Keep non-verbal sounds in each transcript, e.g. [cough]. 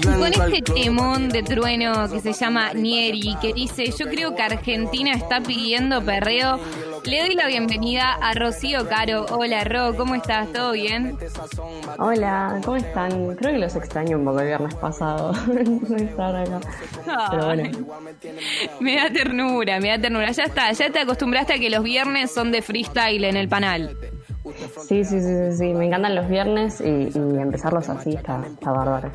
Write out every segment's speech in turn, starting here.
con este temón de trueno que se llama Nieri, que dice, yo creo que Argentina está pidiendo perreo, le doy la bienvenida a Rocío Caro. Hola Ro, ¿cómo estás? ¿Todo bien? Hola, ¿cómo están? Creo que los extraño un poco el viernes pasado. [laughs] no estar acá. Pero bueno. Me da ternura, me da ternura. Ya está, ya te acostumbraste a que los viernes son de freestyle en el panel. Sí, sí, sí, sí, me encantan los viernes y, empezarlos así está, está bárbaro.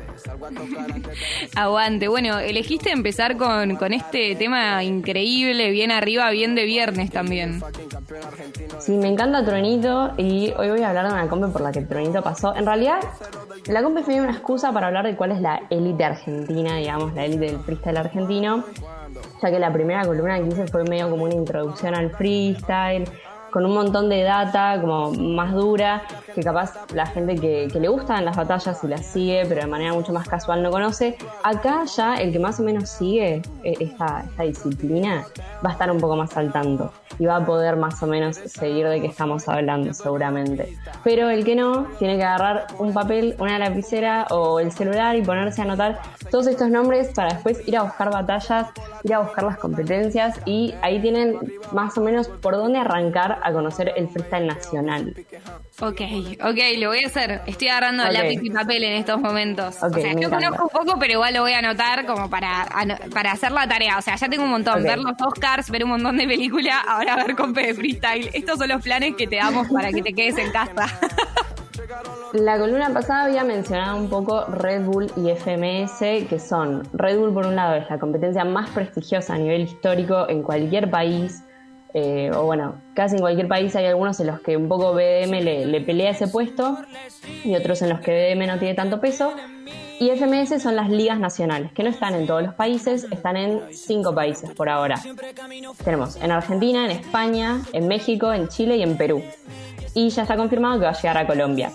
[laughs] Aguante, bueno, elegiste empezar con, con este tema increíble, bien arriba, bien de viernes también. Sí, me encanta Truenito y hoy voy a hablar de una compa por la que Truenito pasó. En realidad, la compa fue una excusa para hablar de cuál es la élite argentina, digamos, la élite del freestyle argentino, ya que la primera columna que hice fue medio como una introducción al freestyle con un montón de data como más dura, que capaz la gente que, le gustan las batallas y las sigue, pero de manera mucho más casual no conoce. Acá ya el que más o menos sigue eh, esta, esta disciplina va a estar un poco más saltando y va a poder más o menos seguir de qué estamos hablando seguramente. Pero el que no, tiene que agarrar un papel, una lapicera o el celular y ponerse a anotar todos estos nombres para después ir a buscar batallas, ir a buscar las competencias y ahí tienen más o menos por dónde arrancar a conocer el freestyle nacional. Ok, ok, lo voy a hacer. Estoy agarrando lápiz y papel en estos momentos. o sea, yo conozco un poco, pero igual lo voy a anotar como para, para hacer la tarea. O sea, ya tengo un montón. Ver los Oscars, ver un montón de películas, ahora ver compe de freestyle. Estos son los planes que te damos para que te quedes en casa. La columna pasada había mencionado un poco Red Bull y FMS, que son Red Bull por un lado es la competencia más prestigiosa a nivel histórico en cualquier país eh, o bueno, casi en cualquier país hay algunos en los que un poco BDM le, pelea ese puesto y otros en los que BDM no tiene tanto peso. Y FMS son las ligas nacionales, que no están en todos los países, están en cinco países por ahora. Tenemos en Argentina, en España, en México, en Chile y en Perú. Y ya está confirmado que va a llegar a Colombia.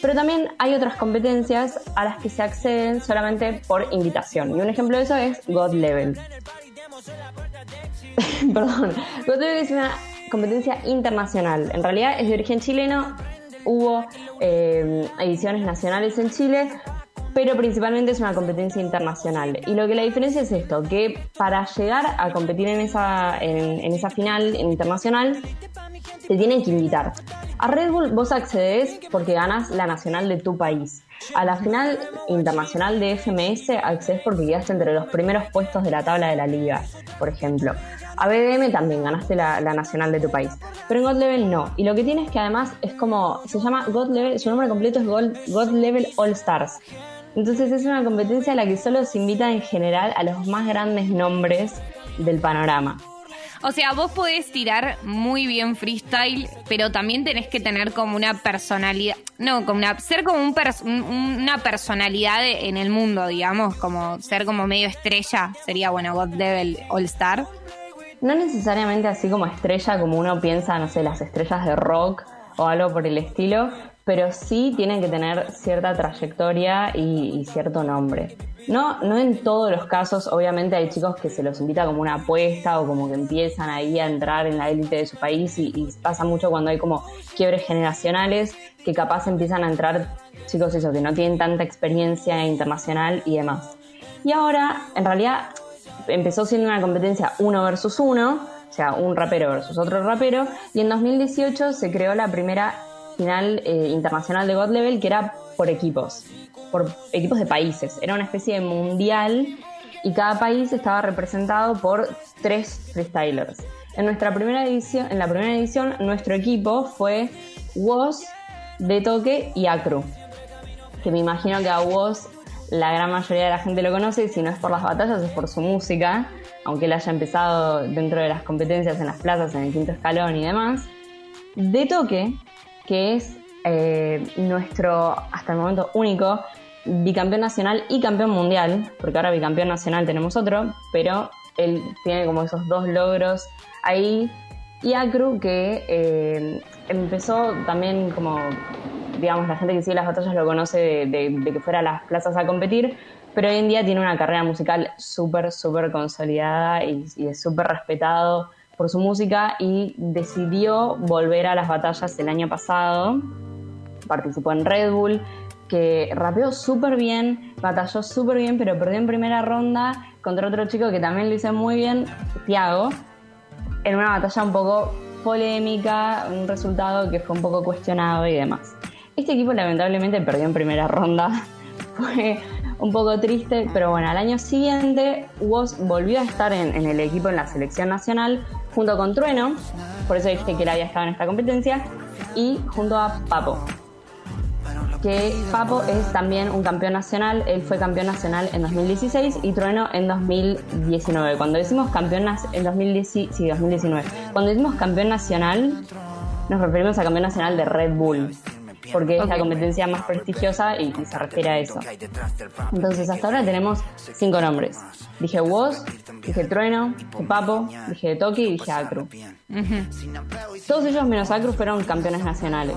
Pero también hay otras competencias a las que se acceden solamente por invitación. Y un ejemplo de eso es God Level. [laughs] Perdón, es una competencia internacional. En realidad es de origen chileno. Hubo eh, ediciones nacionales en Chile, pero principalmente es una competencia internacional. Y lo que la diferencia es esto, que para llegar a competir en esa, en, esa final internacional, te tienen que invitar. A Red Bull vos accedes porque ganas la nacional de tu país. A la final internacional de FMS accedes porque quedaste entre los primeros puestos de la tabla de la liga, por ejemplo. A BDM también ganaste la, nacional de tu país, pero en God Level no. Y lo que tienes que además es como, se llama God Level, su nombre completo es God, Level All Stars. Entonces es una competencia a la que solo se invita en general a los más grandes nombres del panorama. O sea, vos podés tirar muy bien freestyle, pero también tenés que tener como una personalidad, no, como una, ser como un una personalidad en el mundo, digamos, como ser como medio estrella, sería bueno, God Level All Star. No necesariamente así como estrella, como uno piensa, no sé, las estrellas de rock o algo por el estilo, pero sí tienen que tener cierta trayectoria y, cierto nombre. No, no en todos los casos, obviamente hay chicos que se los invita como una apuesta o como que empiezan ahí a entrar en la élite de su país y, pasa mucho cuando hay como quiebres generacionales que capaz empiezan a entrar chicos eso, que no tienen tanta experiencia internacional y demás. Y ahora, en realidad, empezó siendo una competencia uno versus uno, o sea, un rapero versus otro rapero, y en 2018 se creó la primera final eh, internacional de God Level que era por equipos, por equipos de países. Era una especie de mundial y cada país estaba representado por tres freestylers. En nuestra primera edición, en la primera edición, nuestro equipo fue Woz, De Toque y Acru. Que me imagino que a Woz la gran mayoría de la gente lo conoce, y si no es por las batallas, es por su música, aunque él haya empezado dentro de las competencias en las plazas, en el quinto escalón y demás. De toque, que es eh, nuestro, hasta el momento, único bicampeón nacional y campeón mundial, porque ahora bicampeón nacional tenemos otro, pero él tiene como esos dos logros ahí. Y Acru, que eh, empezó también como digamos, la gente que sigue las batallas lo conoce de, que fuera a las plazas a competir, pero hoy en día tiene una carrera musical súper, súper consolidada y, es súper respetado por su música y decidió volver a las batallas el año pasado. Participó en Red Bull, que rapeó súper bien, batalló súper bien, pero perdió en primera ronda contra otro chico que también lo hizo muy bien, Tiago, en una batalla un poco polémica, un resultado que fue un poco cuestionado y demás. Este equipo lamentablemente perdió en primera ronda, [laughs] fue un poco triste, pero bueno, al año siguiente Woz volvió a estar en, en, el equipo en la selección nacional junto con Trueno, por eso dije que él había estado en esta competencia, y junto a Papo que Papo es también un campeón nacional, él fue campeón nacional en 2016 y Trueno en 2019. Cuando decimos campeón en 2010, sí, 2019. Cuando decimos campeón nacional, nos referimos a campeón nacional de Red Bull porque es la competencia más prestigiosa y, se refiere a eso. Entonces, hasta ahora tenemos cinco nombres. Dije Woz, dije Trueno, dije Papo, dije Toki y dije Acru. Todos ellos menos Acru fueron campeones nacionales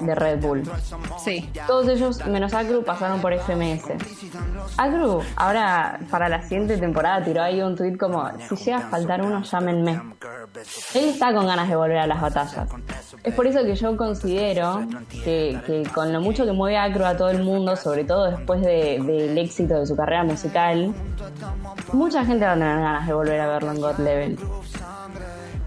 de Red Bull. Sí. Todos ellos, menos Acru, pasaron por FMS. Acru, ahora para la siguiente temporada, tiró ahí un tweet como: Si llega a faltar uno, llámenme. Él está con ganas de volver a las batallas. Es por eso que yo considero que, con lo mucho que mueve Acru a todo el mundo, sobre todo después del éxito de su carrera musical, mucha gente va a tener ganas de volver a verlo en God Level.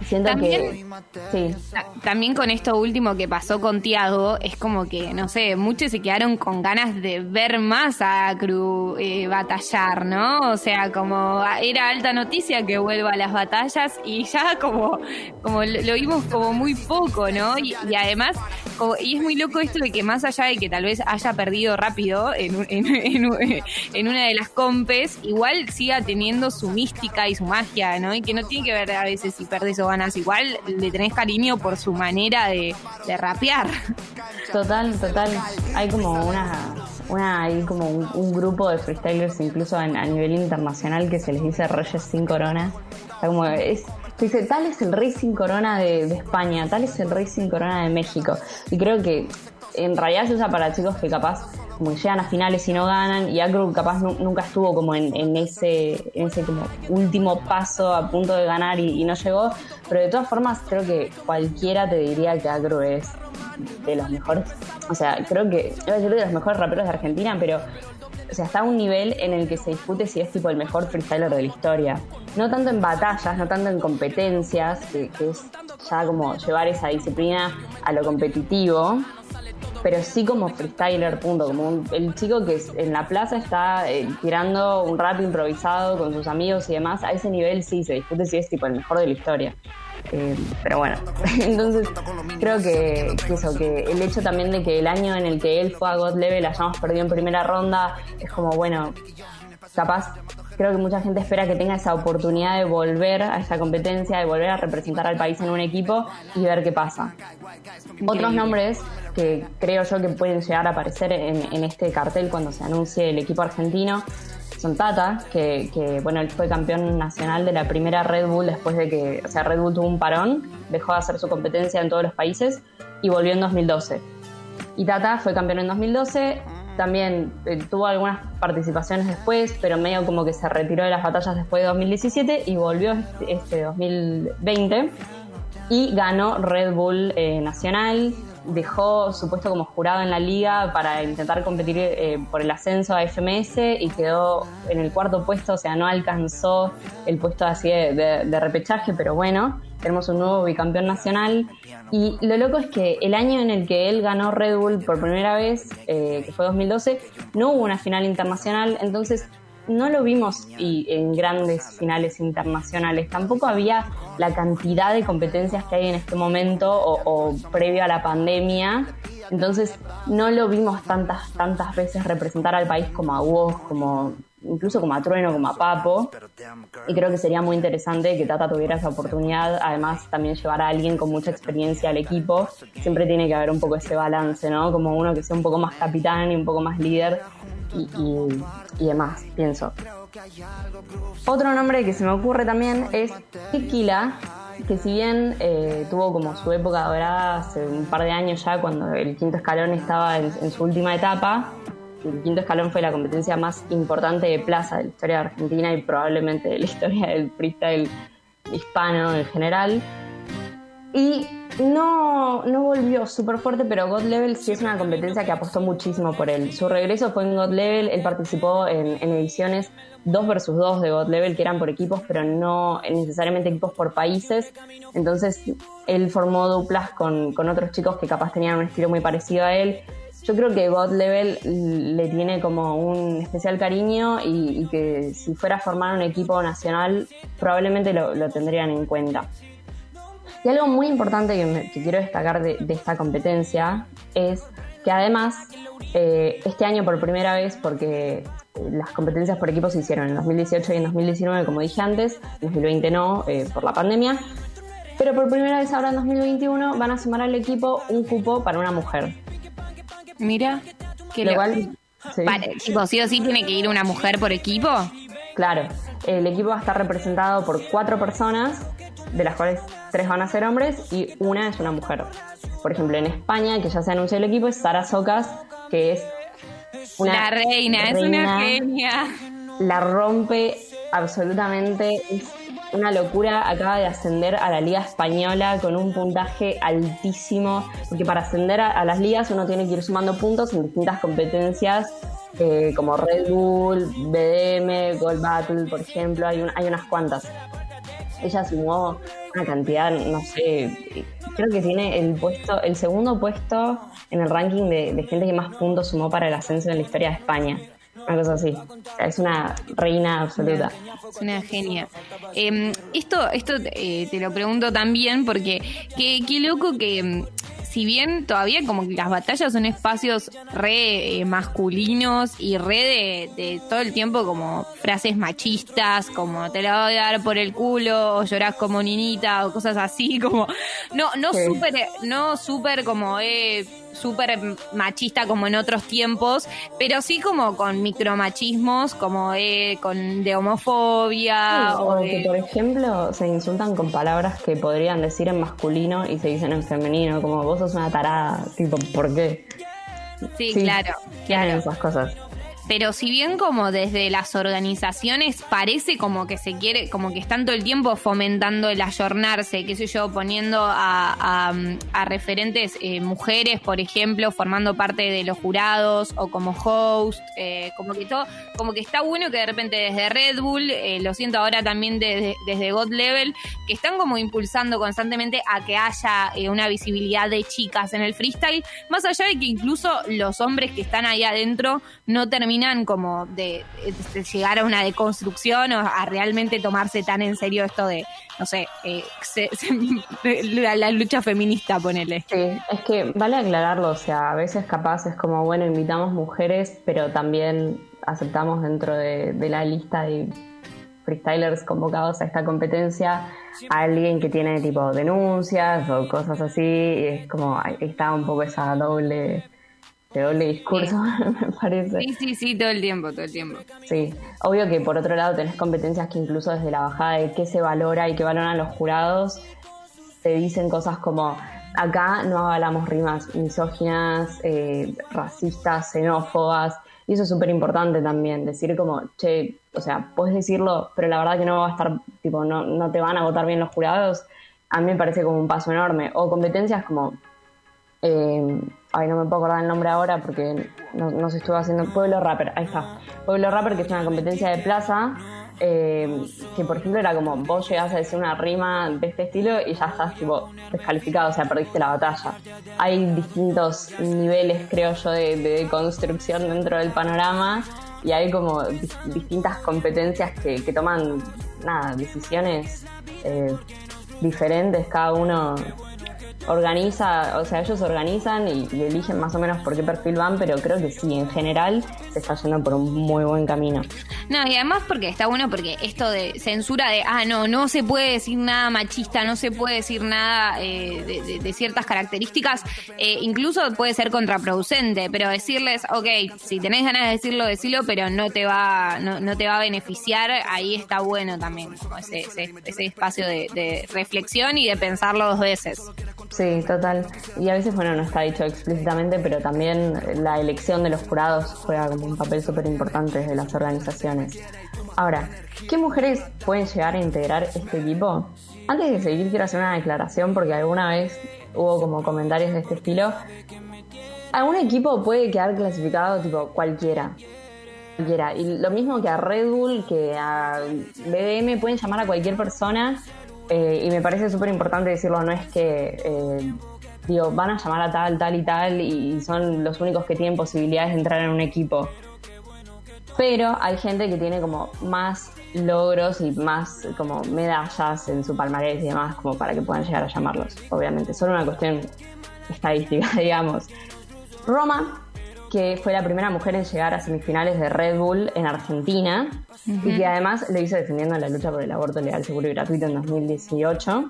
Siento también, que. También con esto último que pasó con Tiago, es como que, no sé, muchos se quedaron con ganas de ver más a Cru eh, batallar, ¿no? O sea, como era alta noticia que vuelva a las batallas y ya como, como lo vimos como muy poco, ¿no? Y, además, y es muy loco esto de que más allá de que tal vez haya perdido rápido [laughs] en, en una de las compes, igual siga teniendo su mística y su magia, ¿no? Y que no tiene que ver a veces si perdés o igual le tenés cariño por su manera de, rapear. Total, total. Hay como una, una hay como un, grupo de freestylers incluso a nivel internacional que se les dice Reyes sin corona. como es, dice, tal es el rey sin corona de, de, España, tal es el rey sin corona de México. Y creo que en realidad se usa para chicos que capaz como llegan a finales y no ganan, y Acru capaz nunca estuvo como en, ese, último paso a punto de ganar y, no llegó, pero de todas formas creo que cualquiera te diría que Acru es de los mejores, o sea, creo que, iba a decir de los mejores raperos de Argentina, pero o sea, está a un nivel en el que se discute si es tipo el mejor freestyler de la historia. No tanto en batallas, no tanto en competencias, que, que es ya como llevar esa disciplina a lo competitivo, pero sí como freestyler, punto, como el chico que en la plaza está eh, tirando un rap improvisado con sus amigos y demás, a ese nivel sí se discute si es tipo el mejor de la historia. Eh, pero bueno, [laughs] entonces creo que, eso, que el hecho también de que el año en el que él fue a God Level hayamos perdido en primera ronda, es como, bueno, capaz creo que mucha gente espera que tenga esa oportunidad de volver a esa competencia, de volver a representar al país en un equipo y ver qué pasa. Otros nombres que creo yo que pueden llegar a aparecer en, este cartel cuando se anuncie el equipo argentino son Tata, que, bueno, él fue campeón nacional de la primera Red Bull después de que, o sea, Red Bull tuvo un parón, dejó de hacer su competencia en todos los países y volvió en 2012. Y Tata fue campeón en 2012, también eh, tuvo algunas participaciones después, pero medio como que se retiró de las batallas después de 2017 y volvió este, 2020 este y ganó Red Bull eh, Nacional. Dejó su puesto como jurado en la liga para intentar competir eh, por el ascenso a FMS y quedó en el cuarto puesto, o sea, no alcanzó el puesto así de repechaje, pero bueno, tenemos un nuevo bicampeón nacional. Y lo loco es que el año en el que él ganó Red Bull por primera vez, eh, que fue 2012, no hubo una final internacional, entonces no lo vimos y en grandes finales internacionales. Tampoco había la cantidad de competencias que hay en este momento o, o, previo a la pandemia. Entonces no lo vimos tantas, tantas veces representar al país como a vos, como incluso como a Trueno, como a Papo. Y creo que sería muy interesante que Tata tuviera esa oportunidad. Además, también llevar a alguien con mucha experiencia al equipo. Siempre tiene que haber un poco ese balance, ¿no? Como uno que sea un poco más capitán y un poco más líder y, demás, pienso. Otro nombre que se me ocurre también es Tequila, que si bien eh, tuvo como su época dorada hace un par de años ya, cuando el quinto escalón estaba en su última etapa, el quinto escalón fue la competencia más importante de plaza de la historia de Argentina y probablemente de la historia del freestyle hispano en general. Y No, no volvió súper fuerte, pero God Level sí es una competencia que apostó muchísimo por él. Su regreso fue en God Level, él participó en, ediciones 2 versus 2 de God Level, que eran por equipos, pero no necesariamente equipos por países. Entonces él formó duplas con, otros chicos que capaz tenían un estilo muy parecido a él. Yo creo que God Level le tiene como un especial cariño y, que si fuera a formar un equipo nacional probablemente lo tendrían en cuenta. Y algo muy importante que, quiero destacar de, esta competencia es que además eh, este año por primera vez, porque las competencias por equipo se hicieron en 2018 y en 2019, como dije antes, en 2020 no, eh, por la pandemia, pero por primera vez ahora en 2021 van a sumar al equipo un cupo para una mujer. Mira, que lo igual, sí. sí o sí tiene que ir una mujer por equipo. Claro, el equipo va a estar representado por cuatro personas de las cuales tres van a ser hombres y una es una mujer. Por ejemplo, en España, que ya se anunció el equipo, es Sara Socas, que es una reina, es una genia. La rompe absolutamente, es una locura. Acaba de ascender a la Liga Española con un puntaje altísimo, porque para ascender a, las ligas uno tiene que ir sumando puntos en distintas competencias. Eh, como Red Bull, BDM, Gold Battle, por ejemplo, hay, hay unas cuantas ella sumó una cantidad, no sé, creo que tiene el puesto, el segundo puesto en el ranking de, gente que más puntos sumó para el ascenso en la historia de España. Una cosa así. es una reina absoluta. Es una genia. Em, esto esto eh, te lo pregunto también porque qué, qué loco que em, si bien todavía como que las batallas son espacios re eh, masculinos y re de, todo el tiempo como frases machistas, como te la voy a dar por el culo, o llorás como ninita, o cosas así, como no, no súper, no súper como eh súper machista como en otros tiempos, pero sí como con micromachismos, como eh, con de homofobia. o, que, por ejemplo, se insultan con palabras que podrían decir en masculino y se dicen en femenino, como vos sos una tarada, tipo, ¿por qué? Sí, claro, claro. esas cosas pero si bien como desde las organizaciones parece como que se quiere, como que están todo el tiempo fomentando el ayornarse, qué sé yo, poniendo a, referentes eh, mujeres, por ejemplo, formando parte de los jurados o como host, eh, como que todo, como que está bueno que de repente desde Red Bull, eh, lo siento ahora también desde, desde God Level, que están como impulsando constantemente a que haya una visibilidad de chicas en el freestyle, más allá de que incluso los hombres que están ahí adentro no terminan como de, llegar a una deconstrucción o a realmente tomarse tan en serio esto de, no sé, eh, la, lucha feminista, ponele. Sí, es que vale aclararlo, o sea, a veces capaz es como, bueno, invitamos mujeres, pero también aceptamos dentro de, la lista de freestylers convocados a esta competencia a alguien que tiene tipo denuncias o cosas así, y es como, ahí está un poco esa doble doble discurso, [laughs] me parece. Sí, sí, sí, todo el tiempo, todo el tiempo. Sí, obvio que por otro lado tenés competencias que incluso desde la bajada de qué se valora y qué valoran los jurados, te dicen cosas como, acá no avalamos rimas misóginas, eh, racistas, xenófobas, y eso es súper importante también, decir como, che, o sea, puedes decirlo, pero la verdad que no va a estar, tipo, no, no te van a votar bien los jurados, a mí me parece como un paso enorme. O competencias como... Eh, ay, no me puedo acordar el nombre ahora porque no, se estuvo haciendo, Pueblo Rapper, ahí está, Pueblo Rapper que es una competencia de plaza, eh, que por ejemplo era como vos llegás a decir una rima de este estilo y ya estás tipo descalificado, o sea, perdiste la batalla. Hay distintos niveles, creo yo, de, construcción dentro del panorama y hay como distintas competencias que, toman, nada, decisiones eh, diferentes, cada uno organiza, o sea, ellos organizan y, eligen más o menos por qué perfil van, pero creo que sí, en general se está yendo por un muy buen camino. No, y además porque está bueno porque esto de censura de, ah, no, no se puede decir nada machista, no se puede decir nada eh, de, ciertas características, eh, incluso puede ser contraproducente, pero decirles, ok, si tenés ganas de decirlo, decilo, pero no te va, no, te va a beneficiar, ahí está bueno también, como ese, ese, espacio de reflexión y de pensarlo dos veces. Sí, total. Y a veces, bueno, no está dicho explícitamente, pero también la elección de los jurados juega como un papel súper importante desde las organizaciones. Ahora, ¿qué mujeres pueden llegar a integrar este equipo? Antes de seguir, quiero hacer una declaración porque alguna vez hubo como comentarios de este estilo. Algún equipo puede quedar clasificado tipo cualquiera. Cualquiera. Y lo mismo que a Red Bull, que a BDM, pueden llamar a cualquier persona. Eh, y me parece súper importante decirlo, no es que eh, digo, van a llamar a tal, tal y tal y son los únicos que tienen posibilidades de entrar en un equipo. Pero hay gente que tiene como más logros y más como medallas en su palmarés y demás como para que puedan llegar a llamarlos, obviamente. Solo una cuestión estadística, [laughs] digamos. Roma, que fue la primera mujer en llegar a semifinales de Red Bull en Argentina y que además lo hizo defendiendo la lucha por el aborto legal, seguro y gratuito en 2018.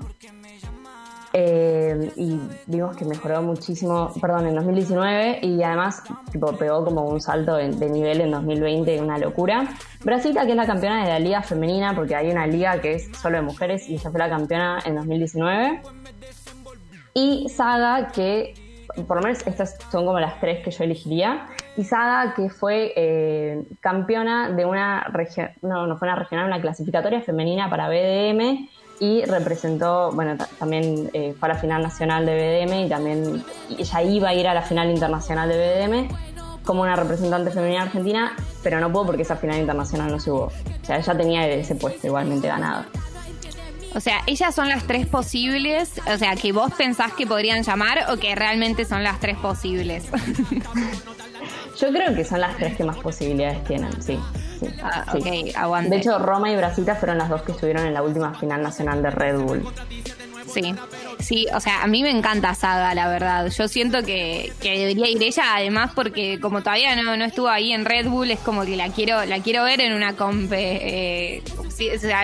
Eh, y vimos que mejoró muchísimo, perdón, en 2019 y además tipo, pegó como un salto de, nivel en 2020, una locura. Brasita, que es la campeona de la liga femenina, porque hay una liga que es solo de mujeres y ella fue la campeona en 2019. Y Saga, que por lo menos estas son como las tres que yo elegiría. Y que fue eh, campeona de una no, no fue una regional, una clasificatoria femenina para BDM y representó, bueno, también eh, fue a la final nacional de BDM y también ella iba a ir a la final internacional de BDM como una representante femenina argentina, pero no pudo porque esa final internacional no se hubo. O sea, ella tenía ese puesto igualmente ganado. O sea, ellas son las tres posibles, o sea, que vos pensás que podrían llamar o que realmente son las tres posibles. [laughs] Yo creo que son las tres que más posibilidades tienen, sí. Ah, aguante. De hecho, Roma y Brasita fueron las dos que estuvieron en la última final nacional de Red Bull. Sí, sí, o sea, a mí me encanta Saga, la verdad. Yo siento que, debería ir ella, además, porque como todavía no, no estuvo ahí en Red Bull, es como que la quiero, la quiero ver en una comp eh,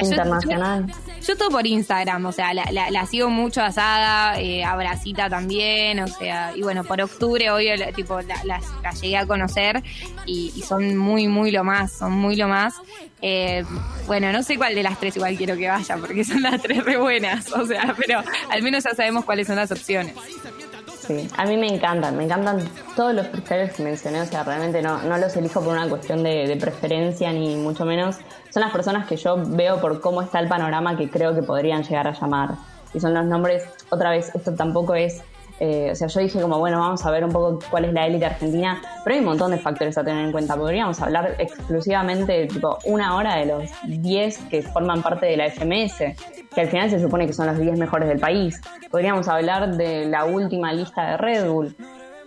internacional. Yo, todo por Instagram, o sea, la, sigo mucho a Saga, eh, a Brasita también, o sea, y bueno, por octubre, obvio, tipo, las la, llegué a conocer y, y, son muy, muy lo más, son muy lo más. Eh, bueno, no sé cuál de las tres igual quiero que vaya, porque son las tres re buenas, [laughs] o sea, pero al menos ya sabemos cuáles son las opciones. Sí, a mí me encantan, me encantan todos los freestylers que mencioné, o sea, realmente no, no los elijo por una cuestión de, de, preferencia ni mucho menos. Son las personas que yo veo por cómo está el panorama que creo que podrían llegar a llamar. Y son los nombres, otra vez, esto tampoco es eh, o sea, yo dije como, bueno, vamos a ver un poco cuál es la élite argentina, pero hay un montón de factores a tener en cuenta. Podríamos hablar exclusivamente, tipo, una hora de los 10 que forman parte de la FMS, que al final se supone que son los 10 mejores del país. Podríamos hablar de la última lista de Red Bull.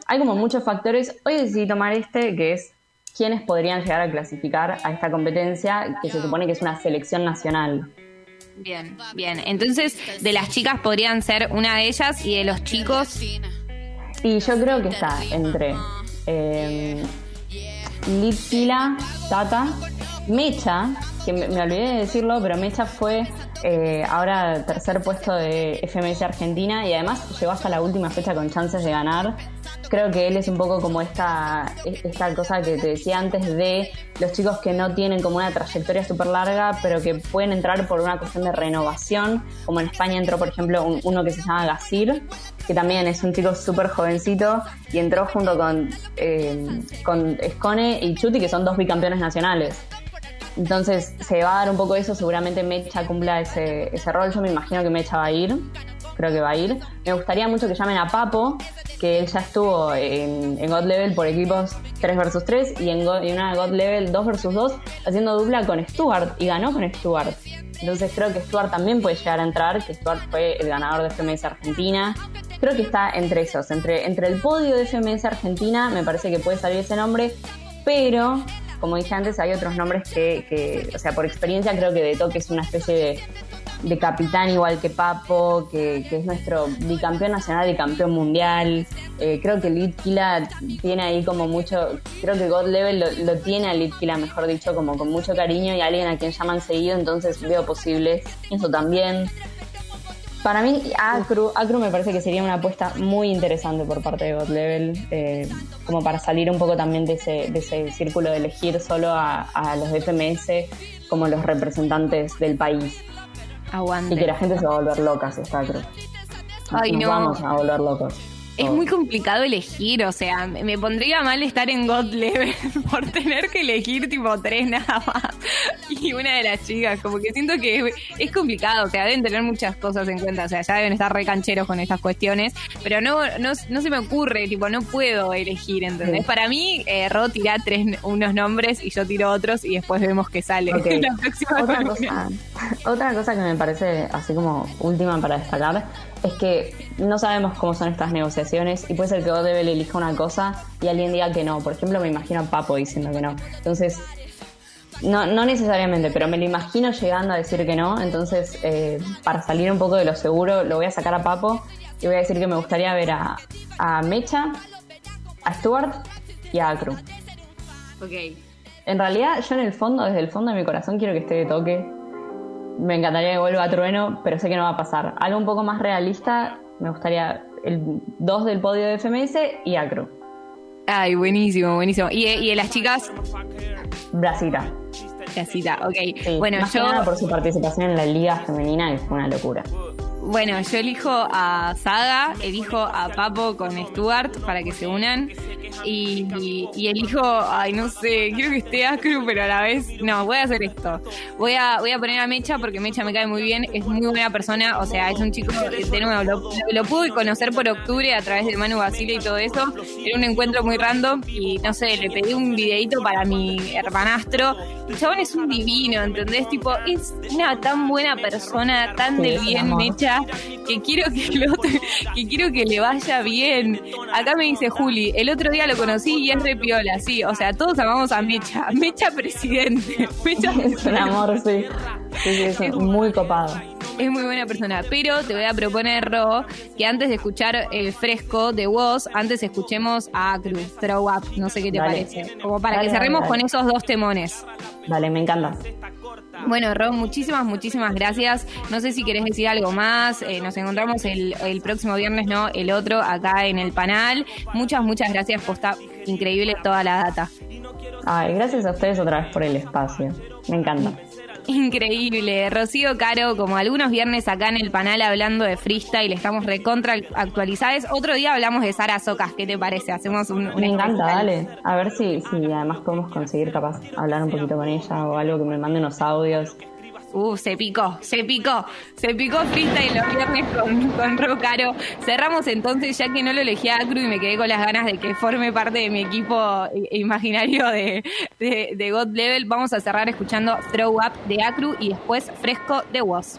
Hay como muchos factores. Hoy decidí tomar este, que es quiénes podrían llegar a clasificar a esta competencia, que se supone que es una selección nacional. Bien, bien. Entonces, de las chicas podrían ser una de ellas y de los chicos. Y yo creo que está entre eh, Tata, Mecha, que me, olvidé de decirlo, pero Mecha fue eh, ahora tercer puesto de FMS Argentina y además llegó hasta la última fecha con chances de ganar creo que él es un poco como esta, esta cosa que te decía antes de los chicos que no tienen como una trayectoria súper larga, pero que pueden entrar por una cuestión de renovación, como en España entró, por ejemplo, uno que se llama Gasir, que también es un chico súper jovencito y entró junto con, eh, con Escone y Chuti, que son dos bicampeones nacionales. Entonces se va a dar un poco eso, seguramente Mecha cumpla ese, ese rol, yo me imagino que Mecha va a ir, creo que va a ir. Me gustaría mucho que llamen a Papo, que él ya estuvo en, God Level por equipos 3 vs 3 y en, una God Level 2 vs 2 haciendo dupla con Stuart y ganó con Stuart. Entonces creo que Stuart también puede llegar a entrar, que Stuart fue el ganador de FMS Argentina. Creo que está entre esos, entre, entre el podio de FMS Argentina, me parece que puede salir ese nombre, pero como dije antes, hay otros nombres que, que o sea, por experiencia creo que de toque es una especie de de capitán igual que Papo, que, es nuestro bicampeón nacional y campeón mundial. Eh, creo que Litkila tiene ahí como mucho, creo que God Level lo, tiene a Litkila, mejor dicho, como con mucho cariño y alguien a quien llaman seguido, entonces veo posible eso también. Para mí, Acru, Acru me parece que sería una apuesta muy interesante por parte de God Level, eh, como para salir un poco también de ese, de ese círculo de elegir solo a, a los FMS como los representantes del país. Aguante. Y que la gente se va a volver loca, está creo. Ay, Nos no. vamos a volver locos. Es muy complicado elegir, o sea, me pondría mal estar en God Level [laughs] por tener que elegir tipo tres nada más. [laughs] Y una de las chicas, como que siento que es, complicado, o sea, deben tener muchas cosas en cuenta, o sea, ya deben estar recancheros con estas cuestiones, pero no, no, no se me ocurre, tipo, no puedo elegir, ¿entendés? Para mí, eh, Ro tira tres, unos nombres y yo tiro otros y después vemos que sale [laughs] la próxima otra cosa, otra cosa que me parece así como última para destacar es que no sabemos cómo son estas negociaciones y puede ser que le elija una cosa y alguien diga que no. Por ejemplo, me imagino a Papo diciendo que no. Entonces, no, no necesariamente, pero me lo imagino llegando a decir que no. Entonces, eh, para salir un poco de lo seguro, lo voy a sacar a Papo y voy a decir que me gustaría ver a, a Mecha, a Stuart y a Acru. Ok. En realidad, yo en el fondo, desde el fondo de mi corazón, quiero que esté de toque me encantaría que vuelva a Trueno, pero sé que no va a pasar. Algo un poco más realista, me gustaría el 2 del podio de FMS y Acro. Ay, buenísimo, buenísimo. ¿Y, y las chicas? Brasita. Brasita, ok. bueno, yo. por su participación en la liga femenina, que fue una locura. Bueno, yo elijo a Saga, elijo a Papo con Stuart para que se unan. Y, elijo, ay, no sé, quiero que esté Acru, pero a la vez, no, voy a hacer esto. Voy a, voy a poner a Mecha porque Mecha me cae muy bien, es muy buena persona, o sea, es un chico, de nuevo, lo, lo pude conocer por octubre a través de Manu Basile y todo eso. Era un encuentro muy random y no sé, le pedí un videito para mi hermanastro. El chabón es un divino, ¿entendés? Tipo, es una tan buena persona, tan de bien, Mecha que quiero que, que quiero que le vaya bien. Acá me dice Juli, el otro día lo conocí y es re piola, sí. O sea, todos amamos a Mecha. Mecha presidente. [laughs] Mecha Es un amor, sí. Sí, sí, muy copado. Es muy buena persona, pero te voy a proponer, Ro, que antes de escuchar el fresco de Woz, antes escuchemos a Cruz, Throw Up, no sé qué te parece. Como para que cerremos con esos dos temones. Dale, me encanta. Bueno, Ron, muchísimas, muchísimas gracias. No sé si querés decir algo más. Eh, nos encontramos el, próximo viernes, no el otro, acá en el panel. Muchas, muchas gracias. Posta increíble toda la data. Ay, gracias a ustedes otra vez por el espacio. Me encanta. Increíble. Rocío Caro, como algunos viernes acá en el panel hablando de freestyle, estamos recontra actualizadas. Otro día hablamos de Sara Socas, ¿qué te parece? Hacemos un, Me encanta, dale. A ver si, si además podemos conseguir capaz hablar un poquito con ella o algo que me mande unos audios. Uh, se picó, se picó, se picó freestyle los viernes con, con Rocaro. Cerramos entonces, ya que no lo elegí a Acru y me quedé con las ganas de que forme parte de mi equipo imaginario de, de, God Level. Vamos a cerrar escuchando Throw Up de Acru y después Fresco de Woz.